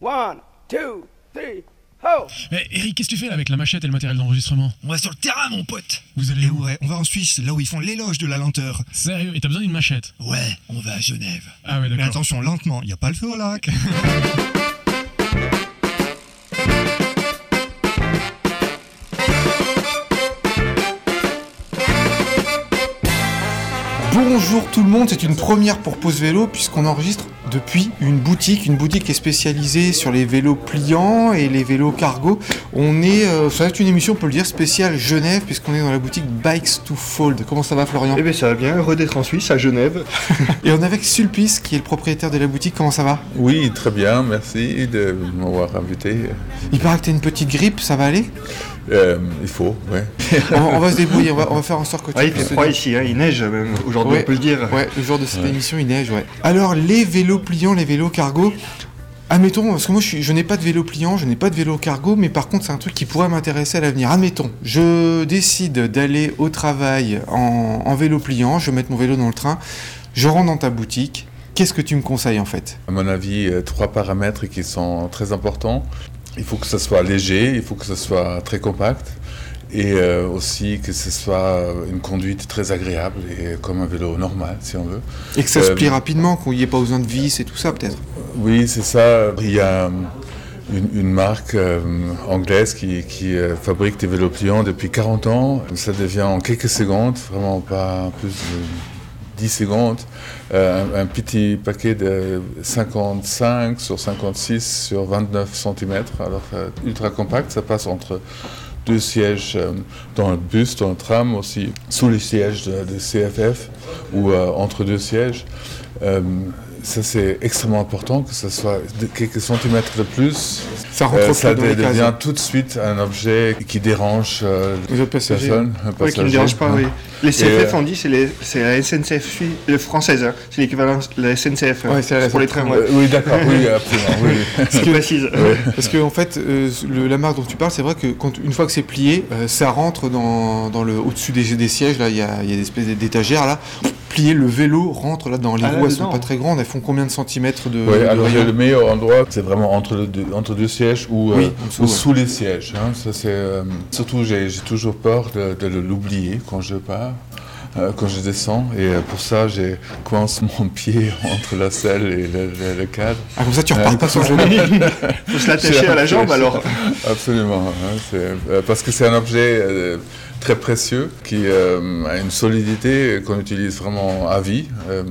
One, two, three, ho! Eh, Eric, qu'est-ce que tu fais là avec la machette et le matériel d'enregistrement? On va sur le terrain, mon pote Vous allez Et où? ouais, on va en Suisse, là où ils font l'éloge de la lenteur. Sérieux? Et t'as besoin d'une machette? Ouais, on va à Genève. Ah ouais, Mais d'accord. attention, lentement, y a pas le feu au lac. Bonjour tout le monde, c'est une première pour Pause Vélo puisqu'on enregistre depuis une boutique, une boutique qui est spécialisée sur les vélos pliants et les vélos cargo. On est, euh, ça va être une émission, on peut le dire, spéciale Genève puisqu'on est dans la boutique Bikes to Fold. Comment ça va Florian? Eh bien ça va bien, heureux d'être en Suisse, à Genève. Et on est avec Sulpice qui est le propriétaire de la boutique, comment ça va? Oui, très bien, merci de m'avoir invité. Il paraît que t'as une petite grippe, ça va aller? Euh, il faut, ouais. on, on va se débrouiller, on va, on va faire en sorte que tu Ah, il fait froid dire- ici, hein, il neige même, aujourd'hui Ouais. on peut le dire. Ouais, le jour de cette émission, il neige, ouais. Alors, les vélos pliants, les vélos cargo. Admettons, parce que moi je, suis- je n'ai pas de vélo pliant, je n'ai pas de vélo cargo, mais par contre c'est un truc qui pourrait m'intéresser à l'avenir. Admettons, je décide d'aller au travail en, en vélo pliant, je vais mettre mon vélo dans le train, je rentre dans ta boutique. Qu'est-ce que tu me conseilles en fait? À mon avis, euh, trois paramètres qui sont très importants. Il faut que ce soit léger, il faut que ce soit très compact et euh, aussi que ce soit une conduite très agréable et comme un vélo normal si on veut. Et que ça se Euh, plie rapidement, qu'il n'y ait pas besoin de vis et tout ça peut-être Oui, c'est ça. Il y a euh, une, une marque euh, anglaise qui, qui, euh, fabrique des vélos pliants depuis 40 ans. Ça devient en quelques secondes, vraiment pas plus de 10 secondes, euh, un, petit paquet de 55 sur 56 sur 29 cm. Alors euh, ultra compact, ça passe entre deux sièges euh, dans le bus, dans le tram aussi, sous les sièges de, de CFF ou entre deux sièges. Ça c'est extrêmement important que ce soit quelques centimètres de plus. Ça rentre Euh, ça dans les de- cases. devient tout de suite un objet qui dérange euh, Les autres passagers. personne, Ouais, qui ne dérange pas, oui. Les CFF, euh, on dit, c'est la SNCF française, hein. c'est l'équivalent de la SNCF. hein. Ouais, c'est la pour les trains, Euh, ouais. oui, d'accord, oui, absolument. oui. Ce qui précise. Parce que en fait, euh, le- la marque dont tu parles, c'est vrai que quand, une fois que c'est plié, euh, ça rentre dans, dans le au-dessus des, des sièges. Là, il y a, il y a des espèces d'étagères là. Plié, le vélo rentre là dans les Ah, roues. Elles sont là-dedans. pas très grandes. Elles font combien de centimètres de, Oui, de alors rayon le meilleur endroit, c'est vraiment entre, le deux, entre deux sièges ou, Oui, euh, en dessous, ou ouais. sous les sièges. hein. Ça, c'est, euh, surtout, j'ai toujours peur de, de l'oublier quand je pars, quand je descends. Et euh, pour ça, j'ai coince mon pied entre la selle et le, le- le cadre. Ah, comme ça, tu repars pas sur le vélo. faut se l'attacher à la jambe alors. Absolument. hein, euh, parce que c'est un objet euh, très précieux qui euh, a une solidité qu'on utilise vraiment à vie. euh,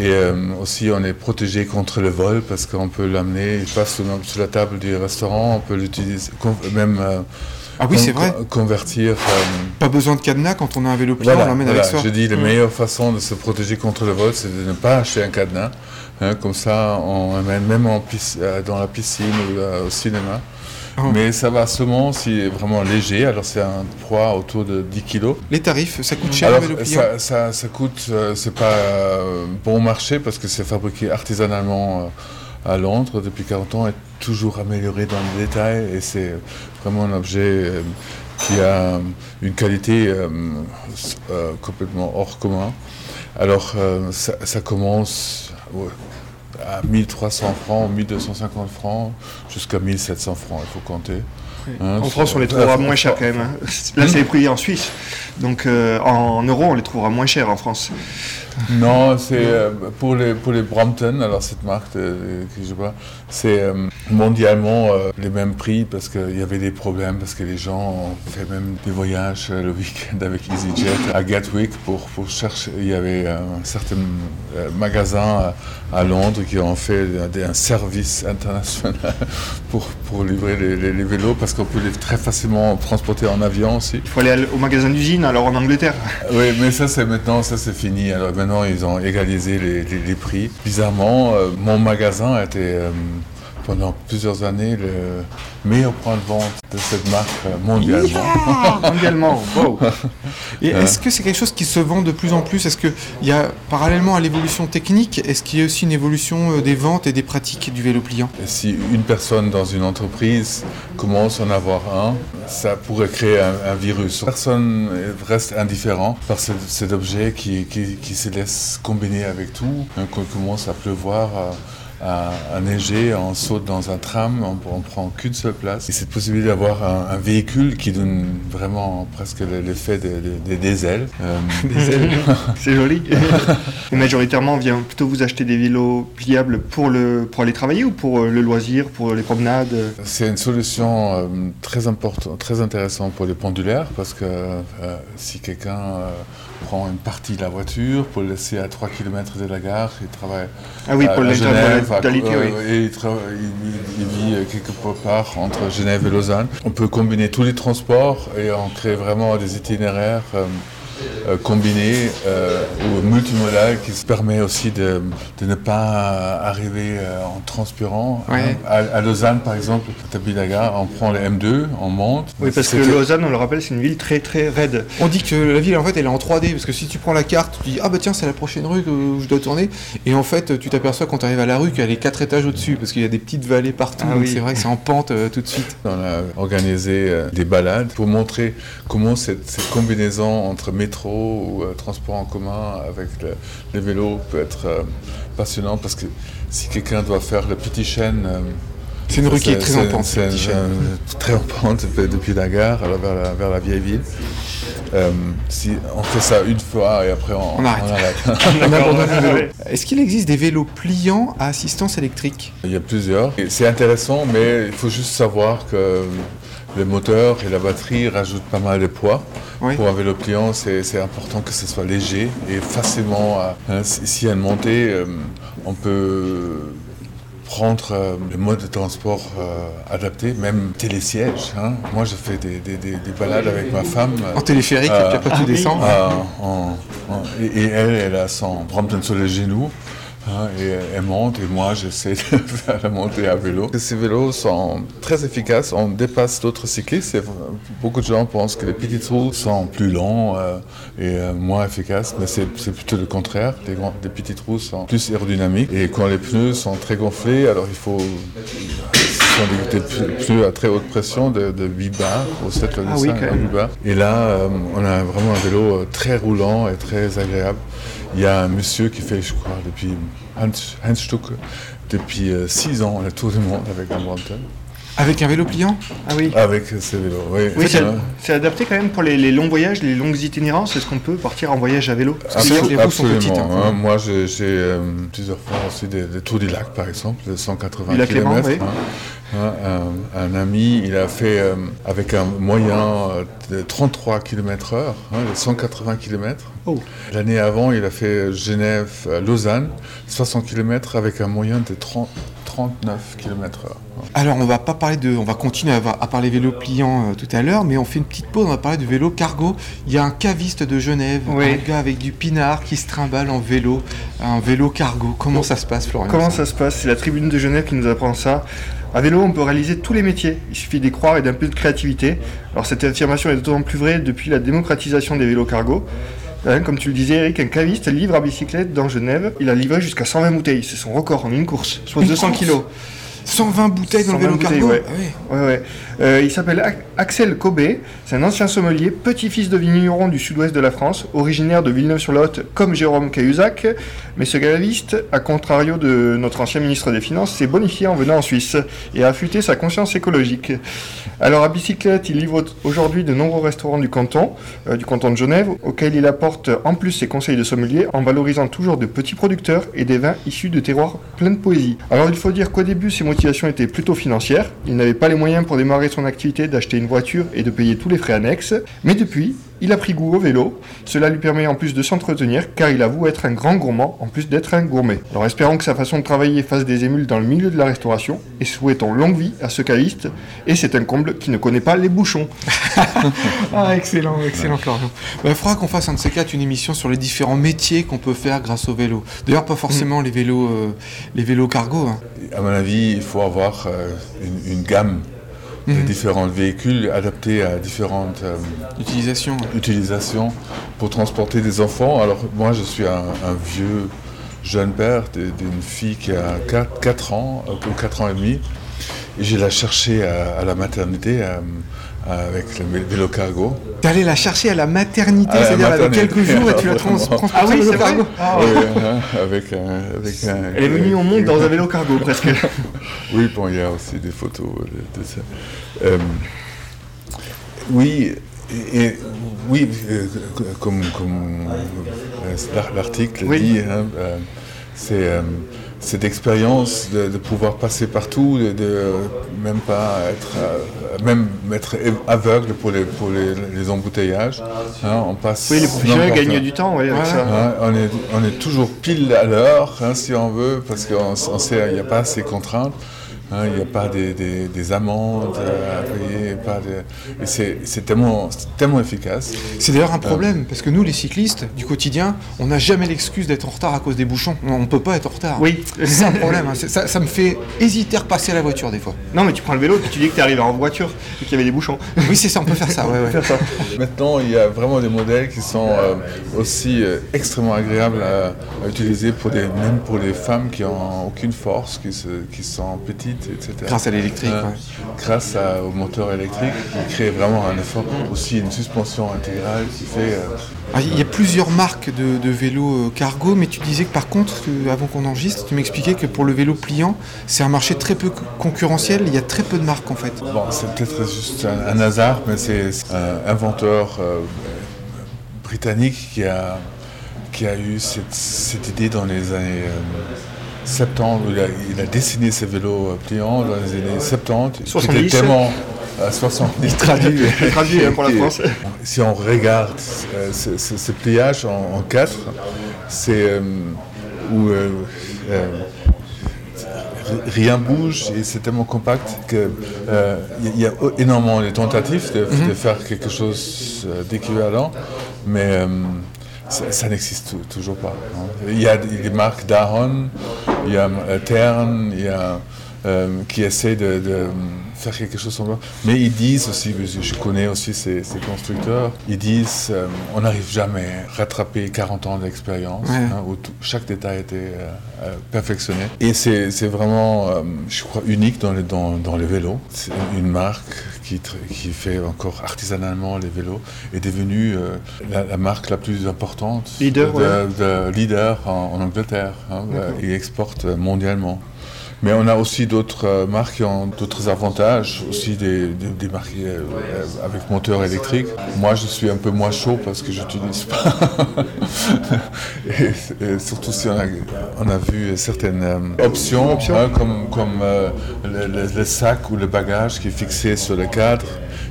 et euh, aussi, on est protégé contre le vol parce qu'on peut l'amener, il passe sur la table du restaurant, on peut l'utiliser, même euh, Ah oui, c'est vrai. con- convertir. euh, Pas besoin de cadenas quand on a un vélo pliant. voilà, on l'emmène voilà. avec soi. Je dis la meilleure façon de se protéger contre le vol, c'est de ne pas acheter un cadenas. hein, comme ça, on amène même en pisc- euh, dans la piscine ou euh, au cinéma. Oh. Mais ça va seulement si est vraiment léger. Alors c'est un poids autour de 10 kilos. Les tarifs, ça coûte cher Alors un vélo pliant. ça, ça, ça coûte, euh, c'est pas euh, bon marché parce que c'est fabriqué artisanalement euh, à Londres depuis 40 ans et toujours amélioré dans les détails et c'est vraiment un objet euh, qui a une qualité euh, euh, complètement hors commun. Alors euh, ça, ça commence à 1300 francs, 1250 francs, jusqu'à 1700 francs, il faut compter. Hein, En France, on les trouvera euh, moins chers quand même. hein. Là, c'est les prix en Suisse. Donc euh, en euros, on les trouvera moins chers en France. Non, c'est euh, pour les pour les Brompton. Alors cette marque euh, que je c'est euh, mondialement les mêmes prix parce qu'il y avait des problèmes parce que les gens ont fait même des voyages le week-end avec EasyJet à Gatwick pour pour chercher. Il y avait euh, un certain euh, magasin à, Londres qui ont fait un, un service international pour pour livrer les, les- les vélos parce qu'on peut les très facilement transporter en avion aussi. Il faut aller au magasin d'usine, alors en Angleterre. Oui, mais ça c'est maintenant, ça c'est fini. Alors maintenant ils ont égalisé les prix. Bizarrement, euh, mon magasin a été euh, pendant plusieurs années le meilleur point de vente de cette marque mondialement. Mondialement. Wow. Et est-ce que c'est quelque chose qui se vend de plus en plus? Est-ce qu'il y a, parallèlement à l'évolution technique, est-ce qu'il y a aussi une évolution euh, des ventes et des pratiques du vélo pliant? Si une personne dans une entreprise commence à en avoir un, ça pourrait créer un, un virus. Personne reste indifférent par ce- cet objet qui, qui, qui se laisse combiner avec tout. Hein, Quand il commence à pleuvoir, à, à neiger, on saute dans un tram, on, on prend qu'une seule place. Et cette possibilité d'avoir un, un véhicule qui donne vraiment presque l'effet des, des- des ailes. Euh, C'est joli. Et majoritairement, on vient plutôt vous acheter des vélos pliables pour, le, pour aller travailler ou pour euh, le loisir, pour les promenades C'est une solution euh, très importante, très intéressante pour les pendulaires parce que euh, si quelqu'un euh, prend une partie de la voiture pour le laisser à 3 km de la gare, il travaille Ah oui, à- pour à Genève, à- l'intermodalité, oui. euh, et il, trava- il- il- il vit euh, quelque part entre Genève et Lausanne. On peut combiner tous les transports et on crée vraiment des itinéraires. euh, euh, combinés euh, ou multimodal qui se permet aussi de, de ne pas arriver euh, en transpirant. Ouais. hein. À, à Lausanne, par exemple, on prend le M2, on monte. Oui, parce que Lausanne, on le rappelle, c'est une ville très très raide. On dit que la ville en fait elle est en 3D parce que si tu prends la carte, tu dis ah bah tiens c'est la prochaine rue où je dois tourner et en fait tu t'aperçois quand tu arrives à la rue qu'elle est quatre étages au-dessus parce qu'il y a des petites vallées partout Ah donc oui. c'est vrai que c'est en pente euh, tout de suite. On a organisé euh, des balades pour montrer comment cette, cette combinaison entre métro ou euh, transport en commun avec le, les vélos peut être euh, passionnant parce que si quelqu'un doit faire le petit chêne. euh, C'est une rue qui est très pente, c'est très en pente depuis- la gare alors vers la, vers la vieille ville. Euh, si on fait ça une fois et après on, On arrête. On abandonne le vélo. Est-ce qu'il existe des vélos pliants à assistance électrique? Il y a plusieurs. Et C'est intéressant, mais il faut juste savoir que le moteur et la batterie rajoutent pas mal de poids. Oui. Pour un vélo pliant, c'est c'est important que ce soit léger et facilement. à- hein, si- S'il y a une montée, euh, on peut prendre euh, le mode de transport euh, adapté, même télésiège. hein. Moi, je fais des, des- des- des balades avec ma femme. En téléphérique, Euh, puis après tu descends. euh, en- en- et, et elle, elle a son Brompton sur les genoux. Hein, et elle monte et moi j'essaie de faire la montée à vélo. Ces vélos sont très efficaces, on dépasse d'autres cyclistes. Beaucoup de gens pensent que les petits trous sont plus longs euh, et euh, moins efficaces, mais c'est plutôt le contraire. Les, les petits trous sont plus aérodynamiques et quand les pneus sont très gonflés, alors il faut ce sont des, pneus à très haute pression de, de 8 bars, au 7 ou Ah oui, 5 quand même. 8 bars. Et là, euh, on a vraiment un vélo euh, très roulant et très agréable. Il y a un monsieur qui fait, je crois, depuis Hans, Stuck, depuis 6 ans, le tour du monde avec un Brompton. Avec un vélo pliant? Ah oui. Avec ces vélos, oui. Oui, c'est adapté quand même pour les, les longs voyages, les longues itinérances. Est-ce qu'on peut partir en voyage à vélo? Parce que les roues sont petites, hein, hein. Moi, j'ai euh, plusieurs fois aussi des, des tours du lac, par exemple, de 180 Du lac Léman, km. Oui. un, un ami, il a fait euh, avec un moyen euh, de 33 km heure, hein, de 180 km. Oh. L'année avant, il a fait Genève-Lausanne, 60 km avec un moyen de 30, 39 km heure. Alors on va pas parler de, on va continuer à, à parler vélo pliant euh, tout à l'heure, mais on fait une petite pause, on va parler de vélo cargo. Il y a un caviste de Genève, Oui. un gars avec du pinard qui se trimballe en vélo, un vélo cargo. Comment ça se passe, Florian? Comment ça se passe? C'est la tribune de Genève qui nous apprend ça. À vélo, on peut réaliser tous les métiers. Il suffit d'y croire et d'un peu de créativité. Alors cette affirmation est d'autant plus vraie depuis la démocratisation des vélos cargo. Hein, comme tu le disais, Eric, un caviste livre à bicyclette dans Genève. Il a livré jusqu'à 120 bouteilles. C'est son record en une course, soit Une 200 course kilos. 120 bouteilles dans le 120 vélo cargo ouais. Ah ouais. Ouais, ouais. Euh, il s'appelle Axel Cobé, c'est un ancien sommelier, petit-fils de vigneron du sud-ouest de la France, originaire de Villeneuve-sur-Lot comme Jérôme Cahuzac, mais ce gaviste, à contrario de notre ancien ministre des Finances, s'est bonifié en venant en Suisse et a affûté sa conscience écologique. Alors à bicyclette, il livre aujourd'hui de nombreux restaurants du canton, euh, du canton de Genève, auxquels il apporte en plus ses conseils de sommelier en valorisant toujours de petits producteurs et des vins issus de terroirs pleins de poésie. Alors il faut dire qu'au début, ses étaient plutôt financières. Il n'avait pas les moyens pour démarrer son activité d'acheter une voiture et de payer tous les frais annexes. Mais depuis, il a pris goût au vélo. Cela lui permet en plus de s'entretenir car il avoue être un grand gourmand en plus d'être un gourmet. Alors espérons que sa façon de travailler fasse des émules dans le milieu de la restauration et souhaitons longue vie à ce caviste. Et c'est un comble qui ne connaît pas les bouchons. Ah, excellent, excellent, Florian. Bah, Il faudra qu'on fasse un de ces quatre une émission sur les différents métiers qu'on peut faire grâce au vélo. D'ailleurs, pas forcément les vélos, euh, les vélos cargo. hein. À mon avis, il faut avoir euh, une, une gamme de Mhm. différents véhicules adaptés à différentes euh, Utilisation. ouais. utilisations pour transporter des enfants. Alors moi, je suis un, un vieux jeune père d'une fille qui a 4, ans, euh, ou 4 ans et demi. et je l'ai cherché à, à la maternité euh, avec le vé- vélo cargo. T'es allé la chercher à la maternité, la c'est-à-dire avec maternité, quelques jours et tu l'as trans vraiment. transportée Ah oui, cargo. Ah. Oui, hein, avec, un- avec un- Elle est venue au monde dans un vélo cargo presque. Oui, bon, il y a aussi des photos de, de ça. Euh, oui, et, oui, euh, comme, comme euh, l'ar- l'article Oui. dit, hein, euh, c'est euh, cette expérience de, de pouvoir passer partout, de, de même pas être, euh, même être aveugle pour les, pour les, les embouteillages. hein, on passe Oui, les professionnels gagnent du temps, oui, avec Ouais. ça. Hein, on, est, on est toujours pile à l'heure, hein, si on veut, parce qu'on sait qu'il n'y a pas ces contraintes. Hein, Il n'y a pas des, des- des amendes à payer, pas de- et c'est c'est tellement, c'est tellement efficace. C'est d'ailleurs un problème, parce que nous, les cyclistes du quotidien, on n'a jamais l'excuse d'être en retard à cause des bouchons. On ne peut pas être en retard. Oui. C'est un problème. hein. Ça, ça me fait hésiter à repasser à la voiture des fois. Non, mais tu prends le vélo et tu dis que t'es arrivé en voiture et qu'il y avait des bouchons. Oui, c'est ça, on peut faire ça. Ouais, ouais. Maintenant, il y a vraiment des modèles qui sont euh, aussi euh, extrêmement agréables à, à utiliser, pour des, même pour les femmes qui n'ont aucune force, qui, se- qui sont petites, etc. Grâce à l'électrique. Euh, ouais. grâce à- au moteur électrique qui crée vraiment un effort. Aussi une suspension intégrale qui fait. euh, Ah, Il y a plusieurs marques de, de vélos euh, cargo, mais tu disais que par contre, avant qu'on enregistre, tu m'expliquais que pour le vélo pliant, c'est un marché très peu co- concurrentiel. Il y a très peu de marques en fait. bon, c'est peut-être juste un, un hasard, mais c'est c'est un inventeur euh, britannique qui a, qui a eu cette, cette idée dans les années 70. où Il a, il a dessiné ses vélos euh, pliants dans les années 70. qui 70. étaient tellement. à 70 traduit. Traduit, hein, pour la France. Si on regarde euh, ce, ce- ce pliage en, en quatre, c'est euh, où euh, rien bouge et c'est tellement compact que euh, il y, a énormément de tentatives de, de faire quelque chose d'équivalent, mais ça, ça n'existe tou- toujours pas. hein. Il y a des marques d'Aaron, il y a euh, Tern, il y a euh, qui essaient de, de faire quelque chose semblable. Mais ils disent aussi, je connais aussi ces, ces constructeurs, ils disent euh, on n'arrive jamais à rattraper 40 ans d'expérience, Ouais. hein, où tout- chaque détail euh, euh, perfectionné. Et c'est vraiment, euh, je crois, unique dans les, dans, dans les vélos. C'est une marque qui, fait encore artisanalement les vélos est devenue euh, la, la marque la plus importante Leader, de, de- de leader en, en Angleterre hein, et exporte mondialement. Mais on a aussi d'autres euh, marques qui ont d'autres avantages, aussi des, des, des marques euh, euh, avec moteur électrique. Moi, je suis un peu moins chaud parce que je n'utilise pas. et, et surtout si on a, on a vu certaines options, hein, comme, comme euh, le, le- le sac ou le bagage qui est fixé sur le cadre,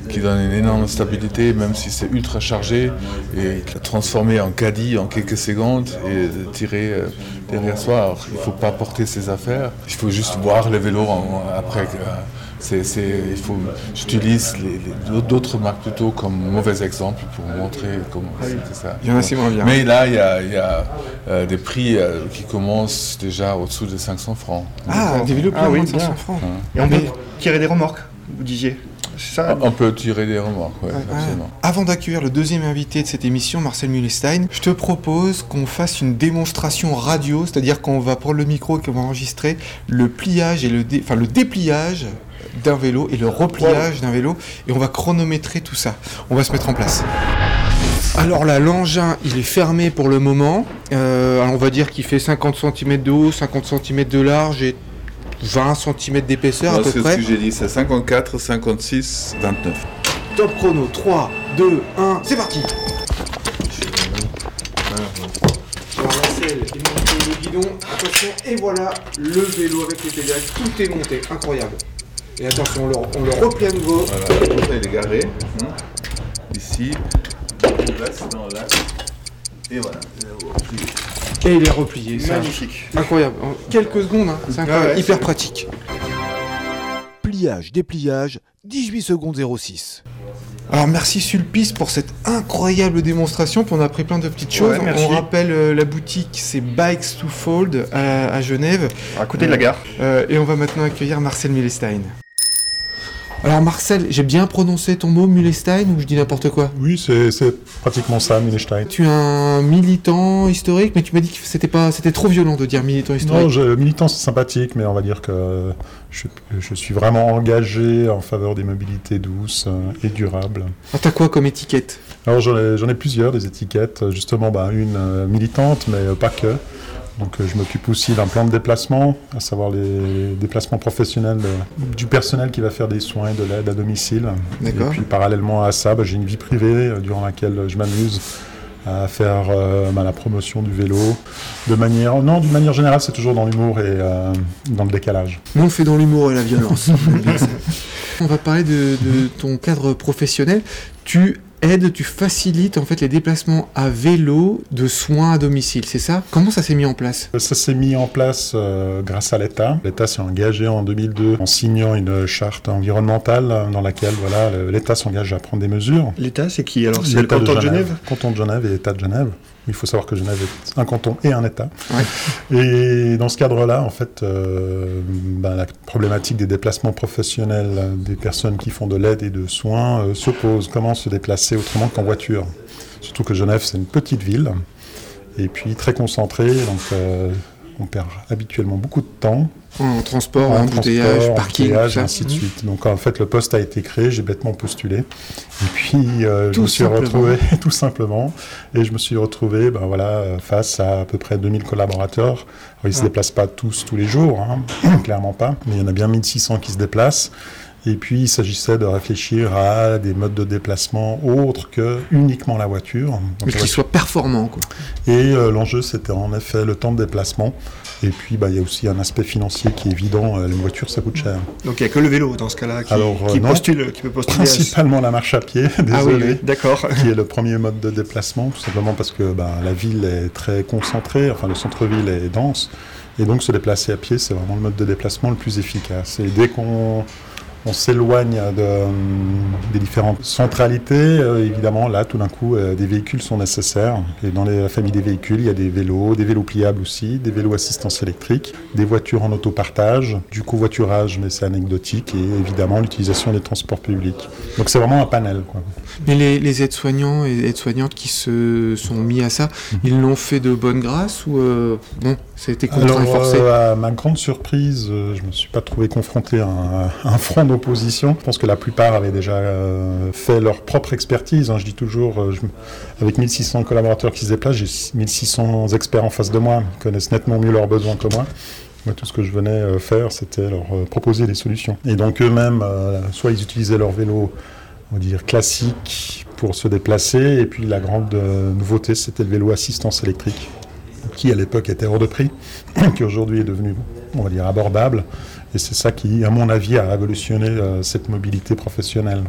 qui donne une énorme stabilité, même si c'est ultra chargé, et transformé en caddie en quelques secondes et tiré derrière soi. Alors, il ne faut pas porter ses affaires, il faut juste voir le vélo en- après. euh, c'est, c'est- il faut, j'utilise les- les- d'autres marques plutôt comme mauvais exemple pour montrer comment c'est ça. Il y en a, moins bien. Mais là, il y a, il y a, euh, des prix euh, qui commencent déjà au-dessous de 500 francs. Ah, des vélos Ah pliants oui, de 500 bien. francs. Et on peut tirer des remorques, vous disiez. C'est ça On peut tirer des ouais. absolument. Avant d'accueillir le deuxième invité de cette émission, Marcel Mulestein, je te propose qu'on fasse une démonstration radio, c'est-à-dire qu'on va prendre le micro et qu'on va enregistrer le pliage et le, dé- enfin, le dépliage d'un vélo et le repliage d'un vélo, et on va chronométrer tout ça. On va se mettre en place. Alors là, l'engin, il est fermé pour le moment. Euh, alors on va dire qu'il fait 50 cm de haut, 50 cm de large et 20 cm d'épaisseur à peu c'est près. ce que j'ai dit, c'est 54, 56, 29. Top chrono, 3, 2, 1, c'est parti Alors est monté le guidon, attention, et voilà le vélo avec les pédales, tout est monté, incroyable. Et attention, on le, on le replie à nouveau. Voilà, il est garé. hein. Ici, dans l'axe. Et voilà. Et il est replié, ça. Magnifique. Incroyable, en quelques secondes, hein, c'est incroyable, Ouais, ouais, hyper pratique. Pliage, dépliage, 18 secondes 06. Alors merci Sulpice pour cette incroyable démonstration, puis on a appris plein de petites choses. Ouais, on rappelle euh, la boutique, c'est Bikes to Fold à, à Genève. À côté de la gare. Euh, et on va maintenant accueillir Marcel Millestein. Alors Marcel, j'ai bien prononcé ton mot Mulestein ou je dis n'importe quoi? Oui, c'est pratiquement ça, Milestein. Tu es un militant historique, mais tu m'as dit que c'était pas, c'était trop violent de dire militant Non, historique. je, militant, c'est sympathique, mais on va dire que je, je suis vraiment engagé en faveur des mobilités douces euh, et durables. Ah, t'as quoi comme étiquette? Alors j'en ai, ai plusieurs, des étiquettes, justement bah, une euh, militante, mais pas que. Donc euh, je m'occupe aussi d'un plan de déplacement, à savoir les déplacements professionnels euh, du personnel qui va faire des soins et de l'aide à domicile. Et puis parallèlement à ça, bah, j'ai une vie privée euh, durant laquelle je m'amuse à faire euh, bah, la promotion du vélo de manière non d'une manière générale c'est toujours dans l'humour et euh, dans le décalage Nous, on fait dans l'humour et la violence. On va parler de, de ton cadre professionnel. Tu aides, tu facilites en fait les déplacements à vélo de soins à domicile, c'est ça? Comment ça s'est mis en place? Ça s'est mis en place euh, grâce à l'État. L'État s'est engagé en 2002 en signant une charte environnementale euh, dans laquelle voilà, l'État s'engage à prendre des mesures. L'État, c'est qui alors? C'est le L'État canton de Genève? Canton de Genève et État de Genève. Il faut savoir que Genève est un canton et un État. Ouais. Et dans ce cadre-là, en fait, euh, ben, la problématique des déplacements professionnels des personnes qui font de l'aide et de soins euh, se pose. Comment se déplacer autrement qu'en voiture? Surtout que Genève, c'est une petite ville et puis très concentrée, donc euh, on perd habituellement beaucoup de temps En transport, en embouteillage, parking, et ainsi de Mhm. suite. Donc en fait, le poste a été créé, j'ai bêtement postulé. Et puis euh, je me suis simplement. retrouvé, tout simplement, et je me suis retrouvé ben, voilà, face à à peu près 2000 collaborateurs. Alors, ils ne se Ah. déplacent pas tous tous les jours, hein, clairement pas, mais il y en a bien 1600 qui se déplacent. Et puis, il s'agissait de réfléchir à des modes de déplacement autres que uniquement la voiture. Donc, Mais la qu'il soit performant, quoi. et euh, l'enjeu, c'était en effet le temps de déplacement. Et puis, bah, il y a aussi un aspect financier qui est évident. Euh, Les voitures, ça coûte cher. Donc il n'y a que le vélo dans ce cas-là qui, Alors, euh, qui non. postule, qui peut postuler. à Principalement la marche à pied, Ah oui, désolé, oui, d'accord. qui est le premier mode de déplacement, tout simplement parce que bah, la ville est très concentrée, enfin le centre-ville est dense. Et donc, se déplacer à pied, c'est vraiment le mode de déplacement le plus efficace. Et dès qu'on on s'éloigne de, hum, des différentes centralités, euh, évidemment, là, tout d'un coup, euh, des véhicules sont nécessaires. Et dans les- la famille des véhicules, il y a des vélos, des vélos pliables aussi, des vélos assistance électrique, des voitures en autopartage, du covoiturage, mais c'est anecdotique, et évidemment l'utilisation des transports publics. Donc c'est vraiment un panel. Quoi. Mais les, les aides-soignants et aides-soignantes qui se sont mis à ça, Mhm. ils l'ont fait de bonne grâce ou euh, bon, ça a été contraint Alors, et forcé euh, à ma grande surprise, euh, je ne me suis pas trouvé confronté à un, à un front Je pense que la plupart avaient déjà euh, fait leur propre expertise. hein. Je dis toujours, euh, avec 1600 collaborateurs qui se déplacent, j'ai 1600 experts en face de moi, connaissent nettement mieux leurs besoins que moi. Moi, tout ce que je venais euh, faire, c'était leur proposer des solutions. Et donc eux-mêmes, soit ils utilisaient leur vélo, on va dire classique, pour se déplacer, et puis la grande nouveauté, c'était le vélo assistance électrique qui à l'époque était hors de prix, qui aujourd'hui est devenu, on va dire, abordable. Et c'est ça qui, à mon avis, a révolutionné euh, cette mobilité professionnelle.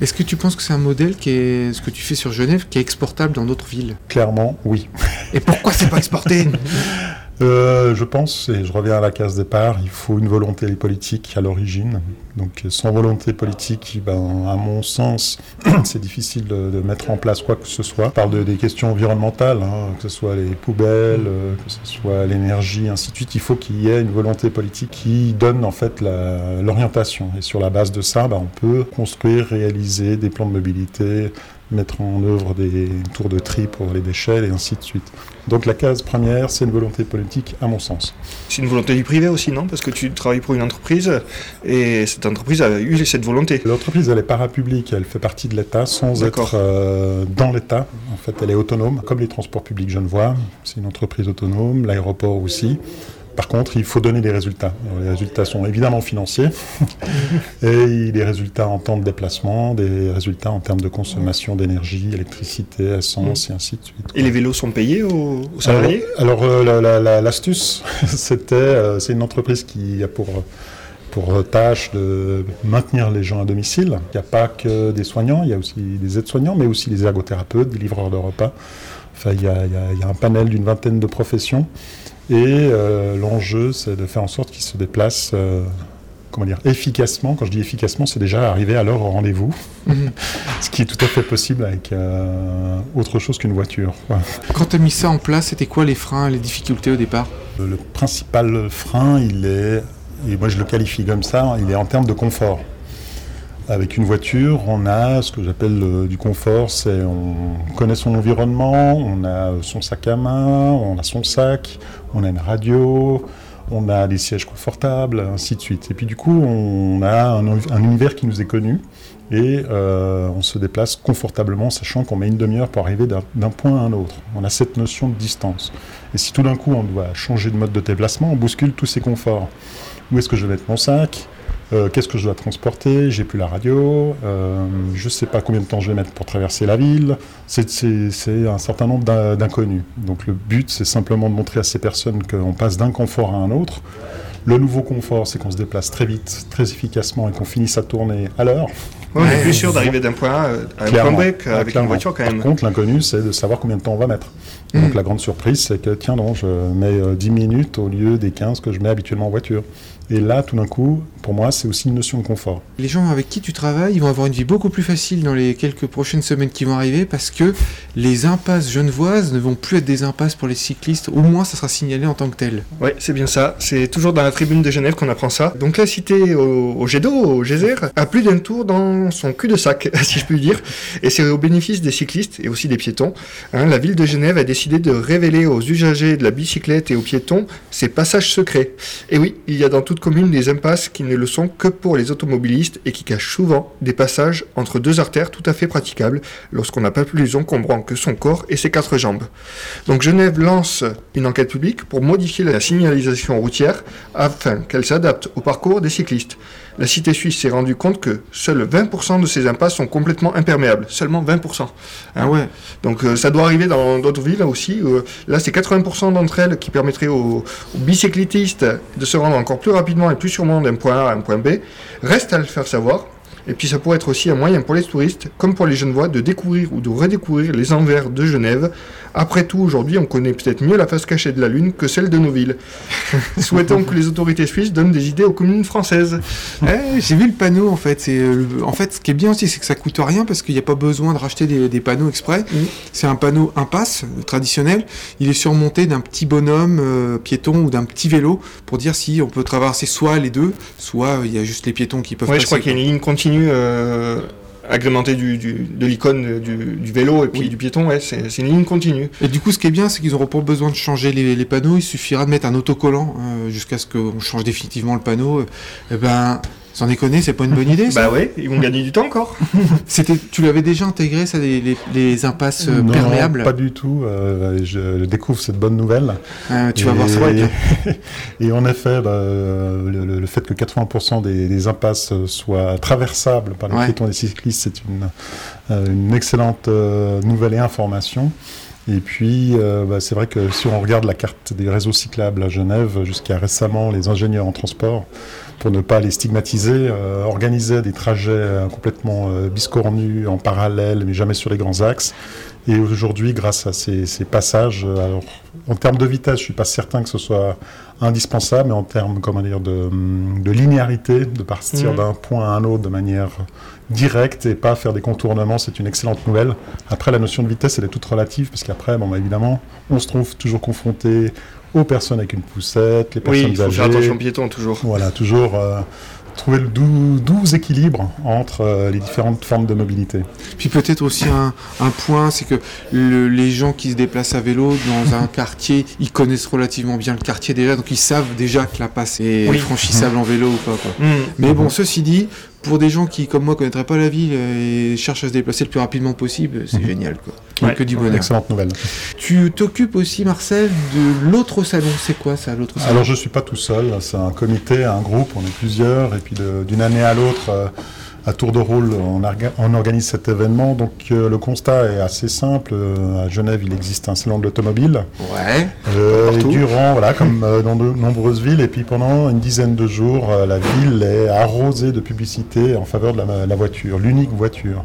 Est-ce que tu penses que c'est un modèle qui est ce que tu fais sur Genève qui est exportable dans d'autres villes? Clairement, oui. Et pourquoi c'est pas exporté? Euh, je pense, et je reviens à la case départ, il faut une volonté politique à l'origine. Donc sans volonté politique, ben, à mon sens, c'est difficile de, mettre en place quoi que ce soit. On parle de, des questions environnementales, hein, que ce soit les poubelles, euh, que ce soit l'énergie, ainsi de suite. Il faut qu'il y ait une volonté politique qui donne en fait l'orientation. Et sur la base de ça, ben, on peut construire, réaliser des plans de mobilité, mettre en œuvre des tours de tri pour les déchets et ainsi de suite. Donc la case première, c'est une volonté politique à mon sens. C'est une volonté du privé aussi, non? Parce que tu travailles pour une entreprise et cette entreprise a eu cette volonté. L'entreprise, elle est parapublique, elle fait partie de l'État sans être euh, dans l'État. En fait, elle est autonome, comme les transports publics Genevois. C'est une entreprise autonome, l'aéroport aussi. Par contre, il faut donner des résultats. Les résultats sont évidemment financiers, et des résultats en temps de déplacement, des résultats en termes de consommation d'énergie, électricité, essence, et ainsi de suite. Et les vélos sont payés aux, aux salariés? Alors, alors, euh, la- la- la- l'astuce, c'était, euh, c'est une entreprise qui a pour pour tâche de maintenir les gens à domicile. Il n'y a pas que des soignants, il y a aussi des aides-soignants, mais aussi des ergothérapeutes, des livreurs de repas. Enfin, il y a, il y a- il y a un panel d'une vingtaine de professions. Et euh, l'enjeu, c'est de faire en sorte qu'ils se déplacent euh, comment dire, efficacement. Quand je dis efficacement, c'est déjà arriver à leur rendez-vous, Mhm. ce qui est tout à fait possible avec euh, autre chose qu'une voiture. Quand tu as mis ça en place, c'était quoi les freins, les difficultés au départ? Le principal frein, il est, et moi je le qualifie comme ça, il est en termes de confort. Avec une voiture, on a ce que j'appelle euh, du confort, c'est on connaît son environnement, on a son sac à main, on a son sac, on a une radio, on a des sièges confortables, ainsi de suite. Et puis du coup, on a un, un univers qui nous est connu et euh, on se déplace confortablement, sachant qu'on met une demi-heure pour arriver d'un point à un autre. On a cette notion de distance. Et si tout d'un coup on doit changer de mode de déplacement, on bouscule tous ces conforts. Où est-ce que je vais mettre mon sac? Euh, Qu'est-ce que je dois transporter? J'ai plus la radio. euh, je ne sais pas combien de temps je vais mettre pour traverser la ville. C'est- un certain nombre d'in- d'inconnus. Donc le but, c'est simplement de montrer à ces personnes qu'on passe d'un confort à un autre. Le nouveau confort, c'est qu'on se déplace très vite, très efficacement et qu'on finisse à tourner à l'heure. on est plus sûr d'arriver d'un point A à un point. B qu'avec une voiture quand même. Par contre, l'inconnu, c'est de savoir combien de temps on va mettre. Mm. Donc la grande surprise, c'est que tiens, non, je mets euh, 10 minutes au lieu des 15 que je mets habituellement en voiture. Et là, tout d'un coup, pour moi, c'est aussi une notion de confort. Les gens avec qui tu travailles, ils vont avoir une vie beaucoup plus facile dans les quelques prochaines semaines qui vont arriver parce que les impasses genevoises ne vont plus être des impasses pour les cyclistes. Au moins, ça sera signalé en tant que tel. Ouais, c'est bien ça. C'est toujours dans la tribune de Genève qu'on apprend ça. Donc la cité au, au jet d'eau, au geyser, a plus d'un tour dans son cul de sac, si je puis dire. Et c'est au bénéfice des cyclistes et aussi des piétons. Hein, la ville de Genève a décidé de révéler aux usagers de la bicyclette et aux piétons ses passages secrets. Et oui, il y a dans toute commune des impasses qui ne le sont que pour les automobilistes et qui cachent souvent des passages entre deux artères tout à fait praticables lorsqu'on n'a pas plus encombrant que son corps et ses quatre jambes. Donc Genève lance une enquête publique pour modifier la signalisation routière afin qu'elle s'adapte au parcours des cyclistes. La cité suisse s'est rendue compte que seuls 20% de ces impasses sont complètement imperméables. Seulement 20%. Ah ouais. Donc euh, ça doit arriver dans d'autres villes aussi. Euh, là, c'est 80% d'entre elles qui permettraient aux, aux bicyclistes de se rendre encore plus rapidement et plus sûrement d'un point A à un point B. Reste à le faire savoir. Et puis ça pourrait être aussi un moyen pour les touristes, comme pour les Genevois, de découvrir ou de redécouvrir les envers de Genève. Après tout, aujourd'hui, on connaît peut-être mieux la face cachée de la Lune que celle de nos villes. Souhaitons que les autorités suisses donnent des idées aux communes françaises. Eh, J'ai vu le panneau en fait. Euh, en fait ce qui est bien aussi, c'est que ça coûte rien parce qu'il n'y a pas besoin de racheter des, des panneaux exprès. C'est un panneau impasse euh, traditionnel. Il est surmonté d'un petit bonhomme euh, piéton ou d'un petit vélo pour dire si on peut traverser soit les deux, soit euh, il y a juste les piétons qui peuvent Ouais, passer. je crois qu'il y a une ligne continue euh, agrémentée du, du- de l'icône du, du vélo et puis Oui. du piéton. Ouais, c'est une ligne continue. Et du coup, ce qui est bien, c'est qu'ils n'auront pas besoin de changer les, les panneaux. Il suffira de mettre un autocollant euh, jusqu'à ce qu'on change définitivement le panneau. Euh, Eh ben, sans déconner, c'est pas une bonne idée. Ça. Bah ouais, ils vont gagner du temps encore. C'était, tu l'avais déjà intégré ça, les, les, les impasses euh, Non, perméables? pas du tout. euh, je découvre cette bonne nouvelle. Euh, tu vas Et- voir, ça bien. Et en effet, bah, le, le- le fait que 80% des, des impasses soient traversables par les Ouais. piétons et les cyclistes, c'est une, euh, une excellente nouvelle et information. Et puis, euh, bah, c'est vrai que si on regarde la carte des réseaux cyclables à Genève, jusqu'à récemment, les ingénieurs en transport, pour ne pas les stigmatiser, euh, organisaient des trajets euh, complètement euh, biscornus, en parallèle, mais jamais sur les grands axes. Et aujourd'hui, grâce à ces, ces passages, alors en termes de vitesse, je suis pas certain que ce soit indispensable, mais en termes comment dire de, de linéarité, de partir Mhm. d'un point à un autre de manière directe et pas faire des contournements, c'est une excellente nouvelle. Après, la notion de vitesse, elle est toute relative, parce qu'après, bon, bah, évidemment, on se trouve toujours confronté aux personnes avec une poussette, les Oui, personnes il faut âgées. faire attention aux piétons toujours. Voilà, toujours euh, trouver le doux, doux équilibre entre euh, les différentes formes de mobilité. Puis peut-être aussi un, un point, c'est que le- les gens qui se déplacent à vélo dans un quartier, ils connaissent relativement bien le quartier déjà, donc ils savent déjà que la passe est Oui. franchissable en vélo ou pas. Quoi. Hmm. Mais bon, ceci dit, pour des gens qui, comme moi, connaîtraient pas la ville et cherchent à se déplacer le plus rapidement possible, c'est Mhm. génial. Quoi. Ouais. Que du bonheur. Excellente nouvelle. Tu t'occupes aussi, Marcel, de l'autre salon. C'est quoi ça, l'autre salon? Alors je suis pas tout seul, c'est un comité, un groupe, on est plusieurs, et puis d'une année à l'autre, euh, à tour de rôle, on, arga- on organise cet événement. Donc euh, le constat est assez simple. Euh, à Genève, il existe un salon de l'automobile. Ouais. Euh, et durant, voilà, comme dans de nombreuses villes, et puis pendant une dizaine de jours, la ville est arrosée de publicité en faveur de la, la voiture, l'unique voiture.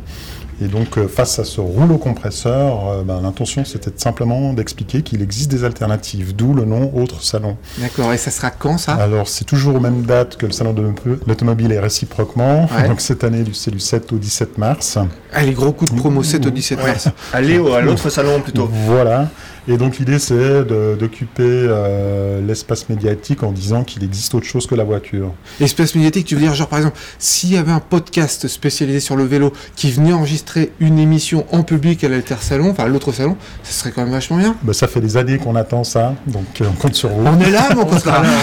Et donc, euh, face à ce rouleau compresseur, euh, ben, l'intention c'était simplement d'expliquer qu'il existe des alternatives, d'où le nom Autre Salon. D'accord, et ça sera quand ça? Alors, c'est toujours aux mêmes dates que le Salon de l'automobile et réciproquement. Ouais. Donc, cette année, c'est du 7 au 17 mars. Allez, gros coup de promo 7 au 17 mars. Allez au- à l'autre salon plutôt. Voilà. Et donc l'idée c'est d'occuper euh, l'espace médiatique en disant qu'il existe autre chose que la voiture. Espace médiatique, tu veux dire, genre par exemple, s'il y avait un podcast spécialisé sur le vélo qui venait enregistrer une émission en public à l'Alter Salon, enfin à l'autre salon, ça serait quand même vachement bien. Ben, ça fait des années qu'on attend ça, donc euh, on compte sur vous. On est là, mon copain.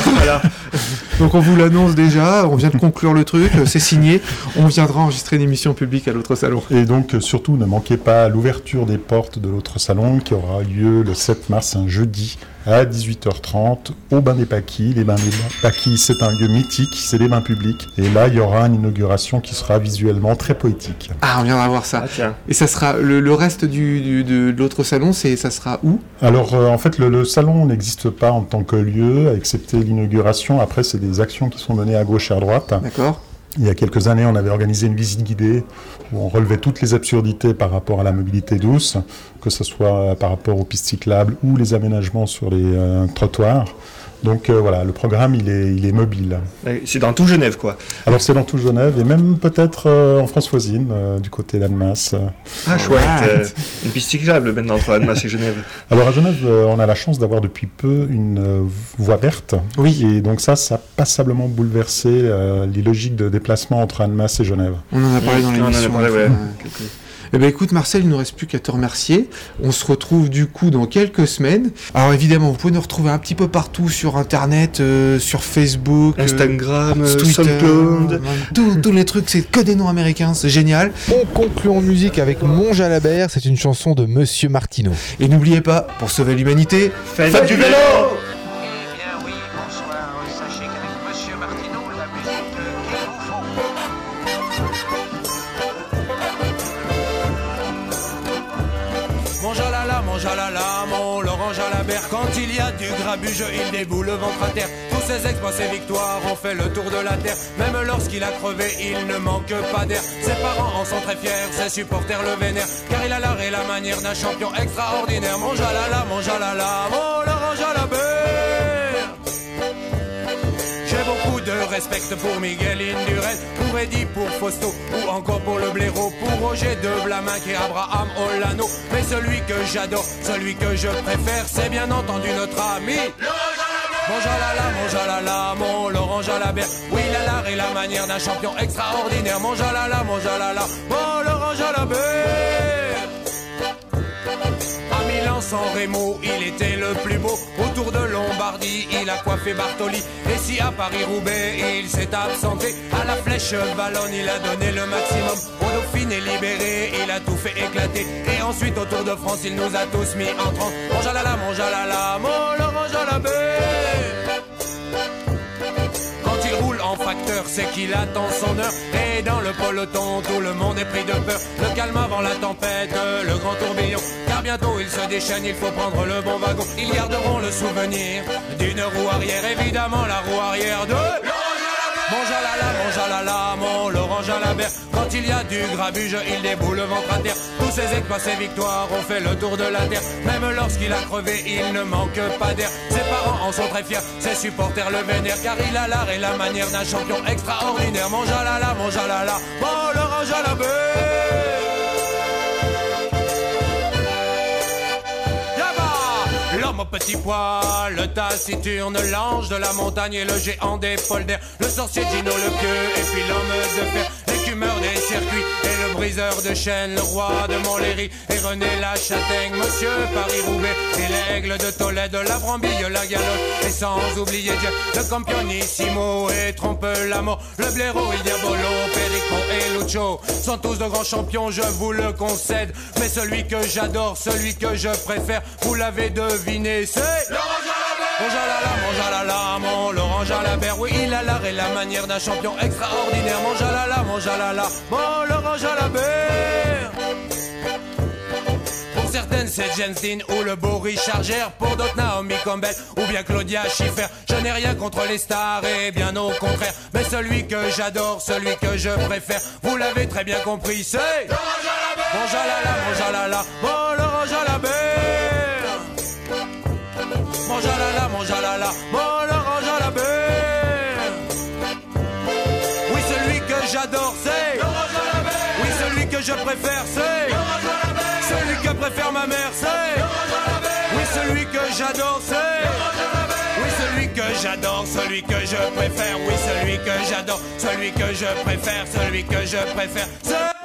Donc on vous l'annonce déjà, on vient de conclure le truc, euh, c'est signé, on viendra enregistrer une émission publique à l'autre salon. Et donc surtout ne manquez pas l'ouverture des portes de l'autre salon qui aura lieu le 7 mars, un jeudi à 18h30 au Bain des Paquis. Les Bains des Paquis, c'est un lieu mythique, c'est des bains publics. Et là, il y aura une inauguration qui sera visuellement très poétique. Ah, on viendra voir ça. Ah tiens. Et ça sera le, le reste du, du- de, de l'autre salon, c'est ça sera où? Alors euh, en fait le, le salon n'existe pas en tant que lieu, excepté l'inauguration. Après c'est des actions qui sont menées à gauche et à droite. D'accord Il y a quelques années on avait organisé une visite guidée où on relevait toutes les absurdités par rapport à la mobilité douce, que ce soit par rapport aux pistes cyclables ou les aménagements sur les euh, trottoirs. Donc euh, voilà, le programme il est, il est mobile. C'est dans tout Genève quoi. Alors c'est dans tout Genève et même peut-être euh, en France voisine, euh, du côté d'Annemasse. Ah chouette. Right. euh, une piste cyclable maintenant entre Annemasse et Genève. Alors à Genève, euh, on a la chance d'avoir depuis peu une euh, voie verte. Oui. Et donc ça, ça a passablement bouleversé euh, les logiques de déplacement entre Annemasse et Genève. On en a parlé dans On en a l'émission. parlé, ouais. Eh ben écoute Marcel, il nous reste plus qu'à te remercier. On se retrouve du coup dans quelques semaines. Alors évidemment, vous pouvez nous retrouver un petit peu partout sur internet, euh, sur Facebook, euh, Instagram, euh, Twitter, SoundCloud. tous, les trucs, c'est que des noms américains, c'est génial. On conclut en musique avec Mon Jalabert, c'est une chanson de Monsieur Martineau. Et n'oubliez pas, pour sauver l'humanité, Faites, du vélo il déboule le ventre à terre. Tous ses exploits, ses victoires ont fait le tour de la terre. Même lorsqu'il a crevé, il ne manque pas d'air. Ses parents en sont très fiers, ses supporters le vénèrent. Car il a l'art et la manière d'un champion extraordinaire. Mon jalala, mon jalala, mon Laurent Jalabert beaucoup de respect pour Miguel Indurain, pour Eddie, pour Fausto, ou encore pour le blaireau, pour Roger de Blamin et Abraham Olano. Mais celui que j'adore, celui que je préfère, c'est bien entendu notre ami. Mon jalala, mon jalala, mon Laurent Jalabert. Oui, il a l'art et la manière d'un champion extraordinaire. Mon jalala, mon jalala, mon Laurent Jalabert. À San Remo, il était le plus beau. Autour de Lombardie, il a coiffé Bartoli. Et si à Paris-Roubaix, il s'est absenté, à la flèche Ballonne, il a donné le maximum. Au Dauphiné libéré, il a tout fait éclater. Et ensuite, au Tour de France, il nous a tous mis en transe. Mon jalala, mon jalala, mon Laurent Jalabert. Facteur, c'est qu'il attend son heure. Et dans le peloton, tout le monde est pris de peur. Le calme avant la tempête, le grand tourbillon. Car bientôt il se déchaîne, il faut prendre le bon wagon. Ils garderont le souvenir d'une roue arrière, évidemment la roue arrière de. Mon jalala, mon jalala, Quand il y a du grabuge, il déboule le ventre à terre. Tous ses exploits, ses victoires ont fait le tour de la terre. Même lorsqu'il a crevé, il ne manque pas d'air. Ses parents en sont très fiers, ses supporters le vénèrent. Car il a l'art et la manière d'un champion extraordinaire. Mon jalala, mon jalala, mon Laurent Jalabert. Yaba L'homme au petit pois, le taciturne, l'ange de la montagne et le géant des polders, le sorcier Gino le pieux et puis l'homme de fer, des circuits. Et le briseur de chaînes, le roi de Montlhéry. Et René la Châtaigne, monsieur Paris-Roubaix. Et l'aigle de Tolède, la brambille, la galoche. Et sans oublier Dieu, le campionissimo et trompe la mort, le blaireau, il diabolo, Perico et Lucho sont tous de grands champions, je vous le concède, mais celui que j'adore, celui que je préfère, vous l'avez deviné, c'est mon jalala, Jalabert, oui, il a l'art et la manière d'un champion extraordinaire. Mon jalala, mon jalala, mon Laurent Jalabert. Pour certaines, c'est Jensen ou le beau Richard Gere. Pour d'autres, Naomi Campbell ou bien Claudia Schiffer. Je n'ai rien contre les stars et bien au contraire. Mais celui que j'adore, celui que je préfère, vous l'avez très bien compris, c'est. Mon Mon jalala, mon jalala, mon orange à la mer. Mon jalala, mon jalala, mon orange que j'adore, c'est. Oui, celui que je préfère, c'est. Celui que préfère ma mère, c'est. Oui, celui que j'adore, c'est. Oui, celui que j'adore, celui que je préfère. Oui, celui que j'adore, celui que je préfère, celui que je préfère. C'est.